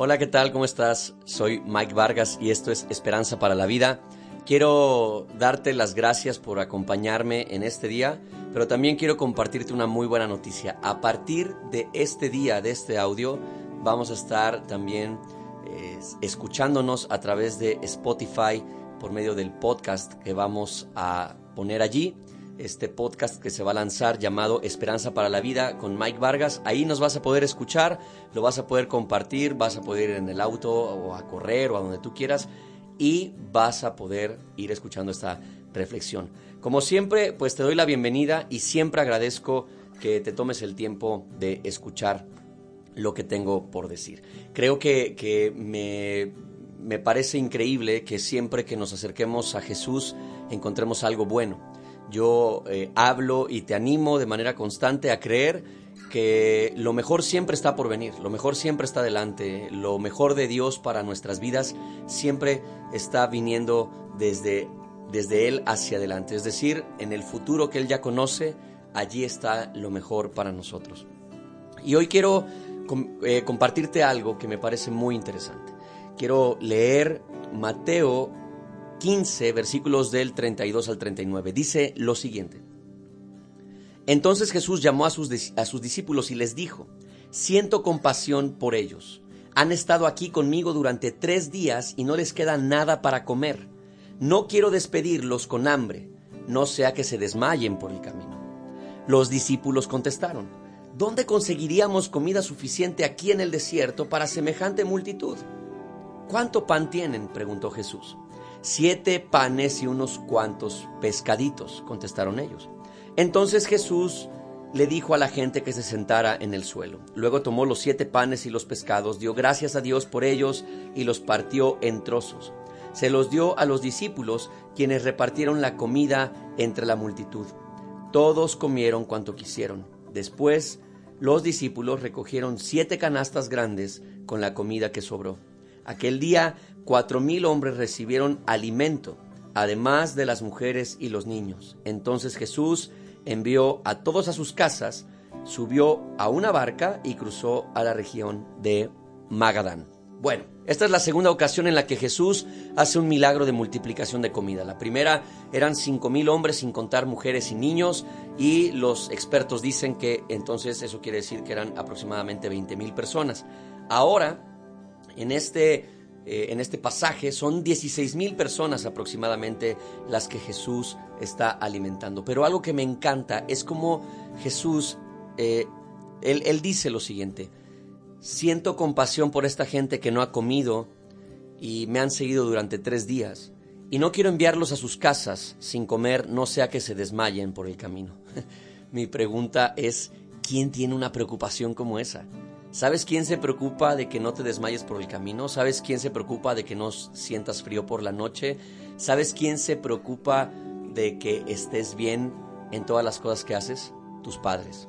Hola, ¿qué tal? ¿Cómo estás? Soy Mike Vargas y esto es Esperanza para la Vida. Quiero darte las gracias por acompañarme en este día, pero también quiero compartirte una muy buena noticia. A partir de este día, de este audio, vamos a estar también escuchándonos a través de Spotify por medio del podcast que vamos a poner allí este podcast que se va a lanzar llamado Esperanza para la Vida con Mike Vargas. Ahí nos vas a poder escuchar, lo vas a poder compartir, vas a poder ir en el auto o a correr o a donde tú quieras y vas a poder ir escuchando esta reflexión. Como siempre, pues te doy la bienvenida y siempre agradezco que te tomes el tiempo de escuchar lo que tengo por decir. Creo que, que me, me parece increíble que siempre que nos acerquemos a Jesús encontremos algo bueno yo eh, hablo y te animo de manera constante a creer que lo mejor siempre está por venir, lo mejor siempre está delante, lo mejor de Dios para nuestras vidas siempre está viniendo desde, desde Él hacia adelante. Es decir, en el futuro que Él ya conoce, allí está lo mejor para nosotros. Y hoy quiero eh, compartirte algo que me parece muy interesante. Quiero leer Mateo 15, versículos del 32 al 39. Dice lo siguiente. Entonces Jesús llamó a sus, a sus discípulos y les dijo, siento compasión por ellos. Han estado aquí conmigo durante tres días y no les queda nada para comer. No quiero despedirlos con hambre, no sea que se desmayen por el camino. Los discípulos contestaron, ¿dónde conseguiríamos comida suficiente aquí en el desierto para semejante multitud? ¿Cuánto pan tienen? preguntó Jesús. Siete panes y unos cuantos pescaditos, contestaron ellos. Entonces Jesús le dijo a la gente que se sentara en el suelo. Luego tomó los siete panes y los pescados, dio gracias a Dios por ellos y los partió en trozos. Se los dio a los discípulos, quienes repartieron la comida entre la multitud. Todos comieron cuanto quisieron. Después, los discípulos recogieron siete canastas grandes con la comida que sobró. Aquel día cuatro mil hombres recibieron alimento, además de las mujeres y los niños. Entonces Jesús envió a todos a sus casas, subió a una barca y cruzó a la región de Magadán. Bueno, esta es la segunda ocasión en la que Jesús hace un milagro de multiplicación de comida. La primera eran cinco mil hombres sin contar mujeres y niños y los expertos dicen que entonces eso quiere decir que eran aproximadamente veinte mil personas. Ahora, en este eh, en este pasaje son 16 mil personas aproximadamente las que Jesús está alimentando. Pero algo que me encanta es como Jesús, eh, él, él dice lo siguiente, siento compasión por esta gente que no ha comido y me han seguido durante tres días. Y no quiero enviarlos a sus casas sin comer, no sea que se desmayen por el camino. Mi pregunta es, ¿quién tiene una preocupación como esa? ¿Sabes quién se preocupa de que no te desmayes por el camino? ¿Sabes quién se preocupa de que no sientas frío por la noche? ¿Sabes quién se preocupa de que estés bien en todas las cosas que haces? Tus padres.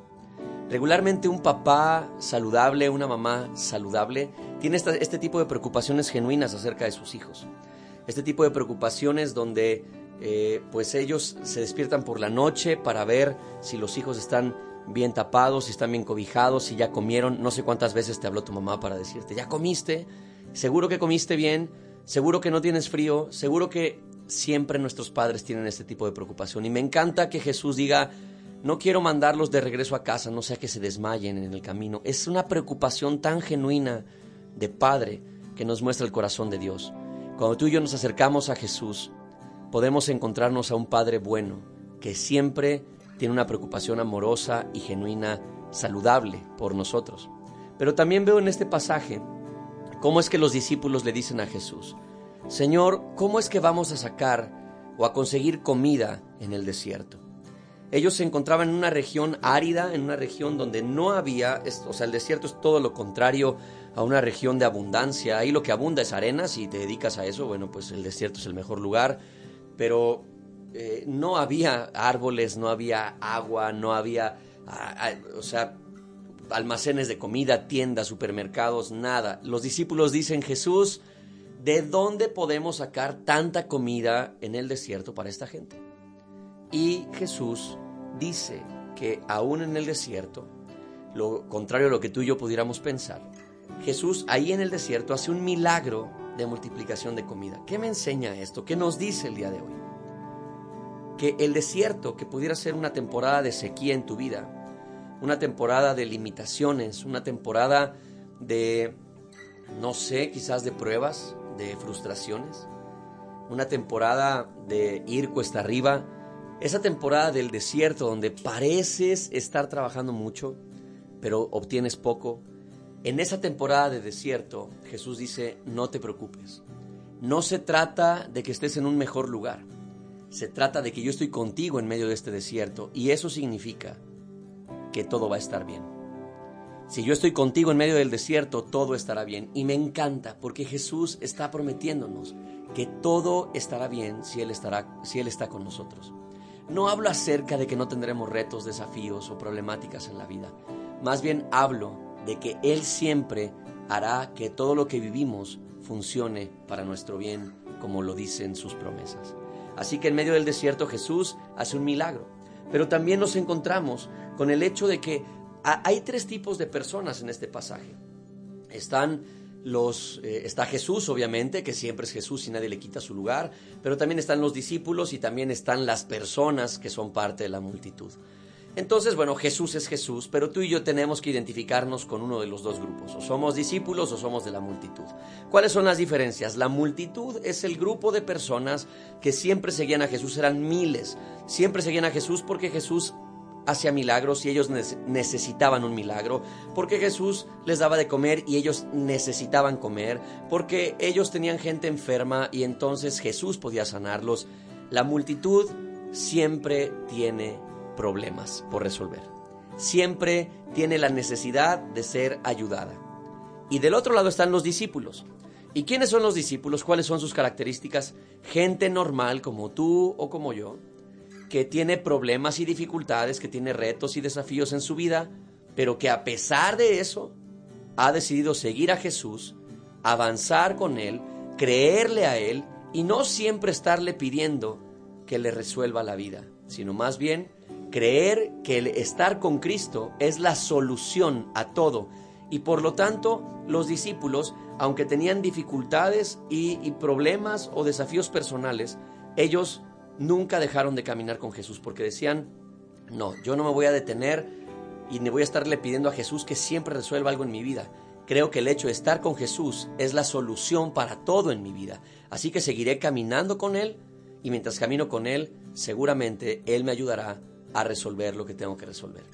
Regularmente un papá saludable, una mamá saludable, tiene este tipo de preocupaciones genuinas acerca de sus hijos. Este tipo de preocupaciones donde eh, pues ellos se despiertan por la noche para ver si los hijos están bien tapados, si están bien cobijados, si ya comieron. No sé cuántas veces te habló tu mamá para decirte, ya comiste, seguro que comiste bien, seguro que no tienes frío, seguro que siempre nuestros padres tienen este tipo de preocupación. Y me encanta que Jesús diga, no quiero mandarlos de regreso a casa, no sea que se desmayen en el camino. Es una preocupación tan genuina de Padre que nos muestra el corazón de Dios. Cuando tú y yo nos acercamos a Jesús, podemos encontrarnos a un Padre bueno que siempre tiene una preocupación amorosa y genuina, saludable por nosotros. Pero también veo en este pasaje cómo es que los discípulos le dicen a Jesús, Señor, ¿cómo es que vamos a sacar o a conseguir comida en el desierto? Ellos se encontraban en una región árida, en una región donde no había, o sea, el desierto es todo lo contrario a una región de abundancia. Ahí lo que abunda es arena, si te dedicas a eso, bueno, pues el desierto es el mejor lugar, pero eh, no había árboles, no había agua, no había, o sea, almacenes de comida, tiendas, supermercados, nada. Los discípulos dicen, Jesús, ¿de dónde podemos sacar tanta comida en el desierto para esta gente? Y Jesús dice que aún en el desierto, lo contrario a lo que tú y yo pudiéramos pensar, Jesús ahí en el desierto hace un milagro de multiplicación de comida. ¿Qué me enseña esto? ¿Qué nos dice el día de hoy? Que el desierto, que pudiera ser una temporada de sequía en tu vida, una temporada de limitaciones, una temporada de, no sé, quizás de pruebas, de frustraciones, una temporada de ir cuesta arriba, esa temporada del desierto donde pareces estar trabajando mucho, pero obtienes poco. En esa temporada de desierto, Jesús dice, no te preocupes. No se trata de que estés en un mejor lugar. Se trata de que yo estoy contigo en medio de este desierto y eso significa que todo va a estar bien. Si yo estoy contigo en medio del desierto, todo estará bien. Y me encanta porque Jesús está prometiéndonos que todo estará bien si Él, estará, si Él está con nosotros. No hablo acerca de que no tendremos retos, desafíos o problemáticas en la vida. Más bien hablo de que Él siempre hará que todo lo que vivimos funcione para nuestro bien, como lo dicen sus promesas. Así que en medio del desierto Jesús hace un milagro. Pero también nos encontramos con el hecho de que hay tres tipos de personas en este pasaje. Están los, eh, está Jesús, obviamente, que siempre es Jesús y nadie le quita su lugar, pero también están los discípulos y también están las personas que son parte de la multitud. Entonces, bueno, Jesús es Jesús, pero tú y yo tenemos que identificarnos con uno de los dos grupos, o somos discípulos o somos de la multitud. ¿Cuáles son las diferencias? La multitud es el grupo de personas que siempre seguían a Jesús, eran miles, siempre seguían a Jesús porque Jesús hacía milagros y ellos necesitaban un milagro, porque Jesús les daba de comer y ellos necesitaban comer, porque ellos tenían gente enferma y entonces Jesús podía sanarlos. La multitud siempre tiene problemas por resolver, siempre tiene la necesidad de ser ayudada. Y del otro lado están los discípulos. ¿Y quiénes son los discípulos? ¿Cuáles son sus características? Gente normal como tú o como yo, que tiene problemas y dificultades, que tiene retos y desafíos en su vida, pero que a pesar de eso ha decidido seguir a Jesús, avanzar con Él, creerle a Él y no siempre estarle pidiendo que le resuelva la vida, sino más bien creer que el estar con Cristo es la solución a todo. Y por lo tanto, los discípulos, aunque tenían dificultades y, problemas o desafíos personales, ellos nunca dejaron de caminar con Jesús porque decían, no, yo no me voy a detener y me voy a estarle pidiendo a Jesús que siempre resuelva algo en mi vida. Creo que el hecho de estar con Jesús es la solución para todo en mi vida. Así que seguiré caminando con Él y mientras camino con Él, seguramente Él me ayudará a resolver lo que tengo que resolver.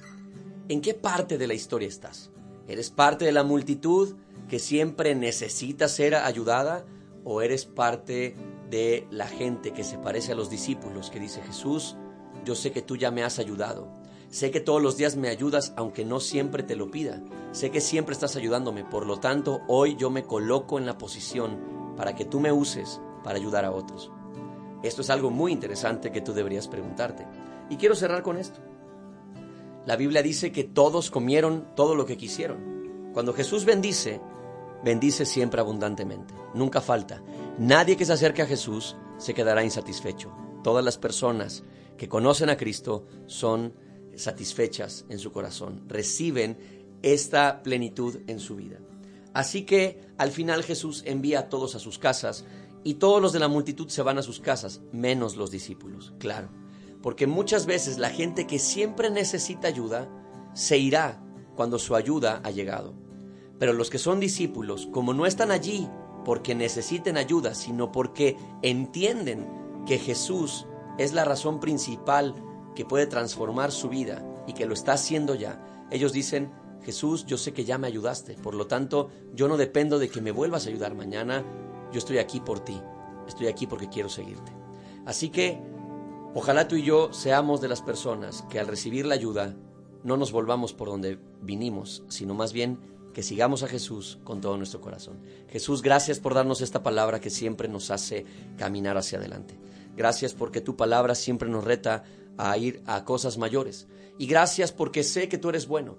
¿En qué parte de la historia estás? ¿Eres parte de la multitud que siempre necesita ser ayudada o eres parte de la gente que se parece a los discípulos, que dice Jesús, yo sé que tú ya me has ayudado, sé que todos los días me ayudas aunque no siempre te lo pida, sé que siempre estás ayudándome, por lo tanto hoy yo me coloco en la posición para que tú me uses para ayudar a otros. Esto es algo muy interesante que tú deberías preguntarte. Y quiero cerrar con esto. La Biblia dice que todos comieron todo lo que quisieron. Cuando Jesús bendice, bendice siempre abundantemente, nunca falta. Nadie que se acerque a Jesús se quedará insatisfecho. Todas las personas que conocen a Cristo son satisfechas en su corazón, reciben esta plenitud en su vida. Así que al final Jesús envía a todos a sus casas y todos los de la multitud se van a sus casas, menos los discípulos, claro. Porque muchas veces la gente que siempre necesita ayuda se irá cuando su ayuda ha llegado. Pero los que son discípulos, como no están allí porque necesiten ayuda, sino porque entienden que Jesús es la razón principal que puede transformar su vida y que lo está haciendo ya, ellos dicen, Jesús, yo sé que ya me ayudaste, por lo tanto, yo no dependo de que me vuelvas a ayudar mañana, yo estoy aquí por ti, estoy aquí porque quiero seguirte. Así que, ojalá tú y yo seamos de las personas que al recibir la ayuda no nos volvamos por donde vinimos, sino más bien que sigamos a Jesús con todo nuestro corazón. Jesús, gracias por darnos esta palabra que siempre nos hace caminar hacia adelante. Gracias porque tu palabra siempre nos reta a ir a cosas mayores. Y gracias porque sé que tú eres bueno.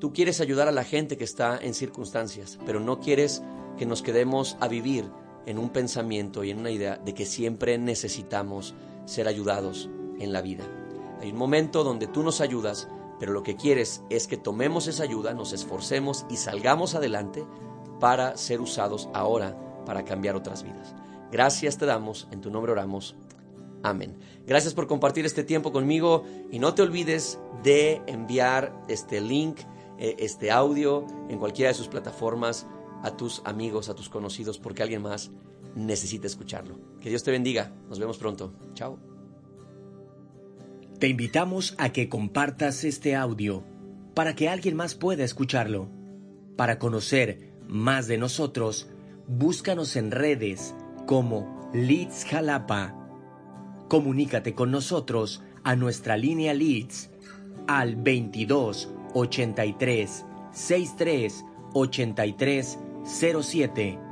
Tú quieres ayudar a la gente que está en circunstancias, pero no quieres que nos quedemos a vivir en un pensamiento y en una idea de que siempre necesitamos ser ayudados en la vida. Hay un momento donde tú nos ayudas pero lo que quieres es que tomemos esa ayuda, nos esforcemos y salgamos adelante para ser usados ahora para cambiar otras vidas. Gracias te damos, en tu nombre oramos. Amén. Gracias por compartir este tiempo conmigo y no te olvides de enviar este link, eh, este audio en cualquiera de sus plataformas a tus amigos, a tus conocidos, porque alguien más necesita escucharlo. Que Dios te bendiga. Nos vemos pronto. Chao. Te invitamos a que compartas este audio para que alguien más pueda escucharlo. Para conocer más de nosotros, búscanos en redes como Leeds Jalapa. Comunícate con nosotros a nuestra línea Leeds al 22 83 63 83 07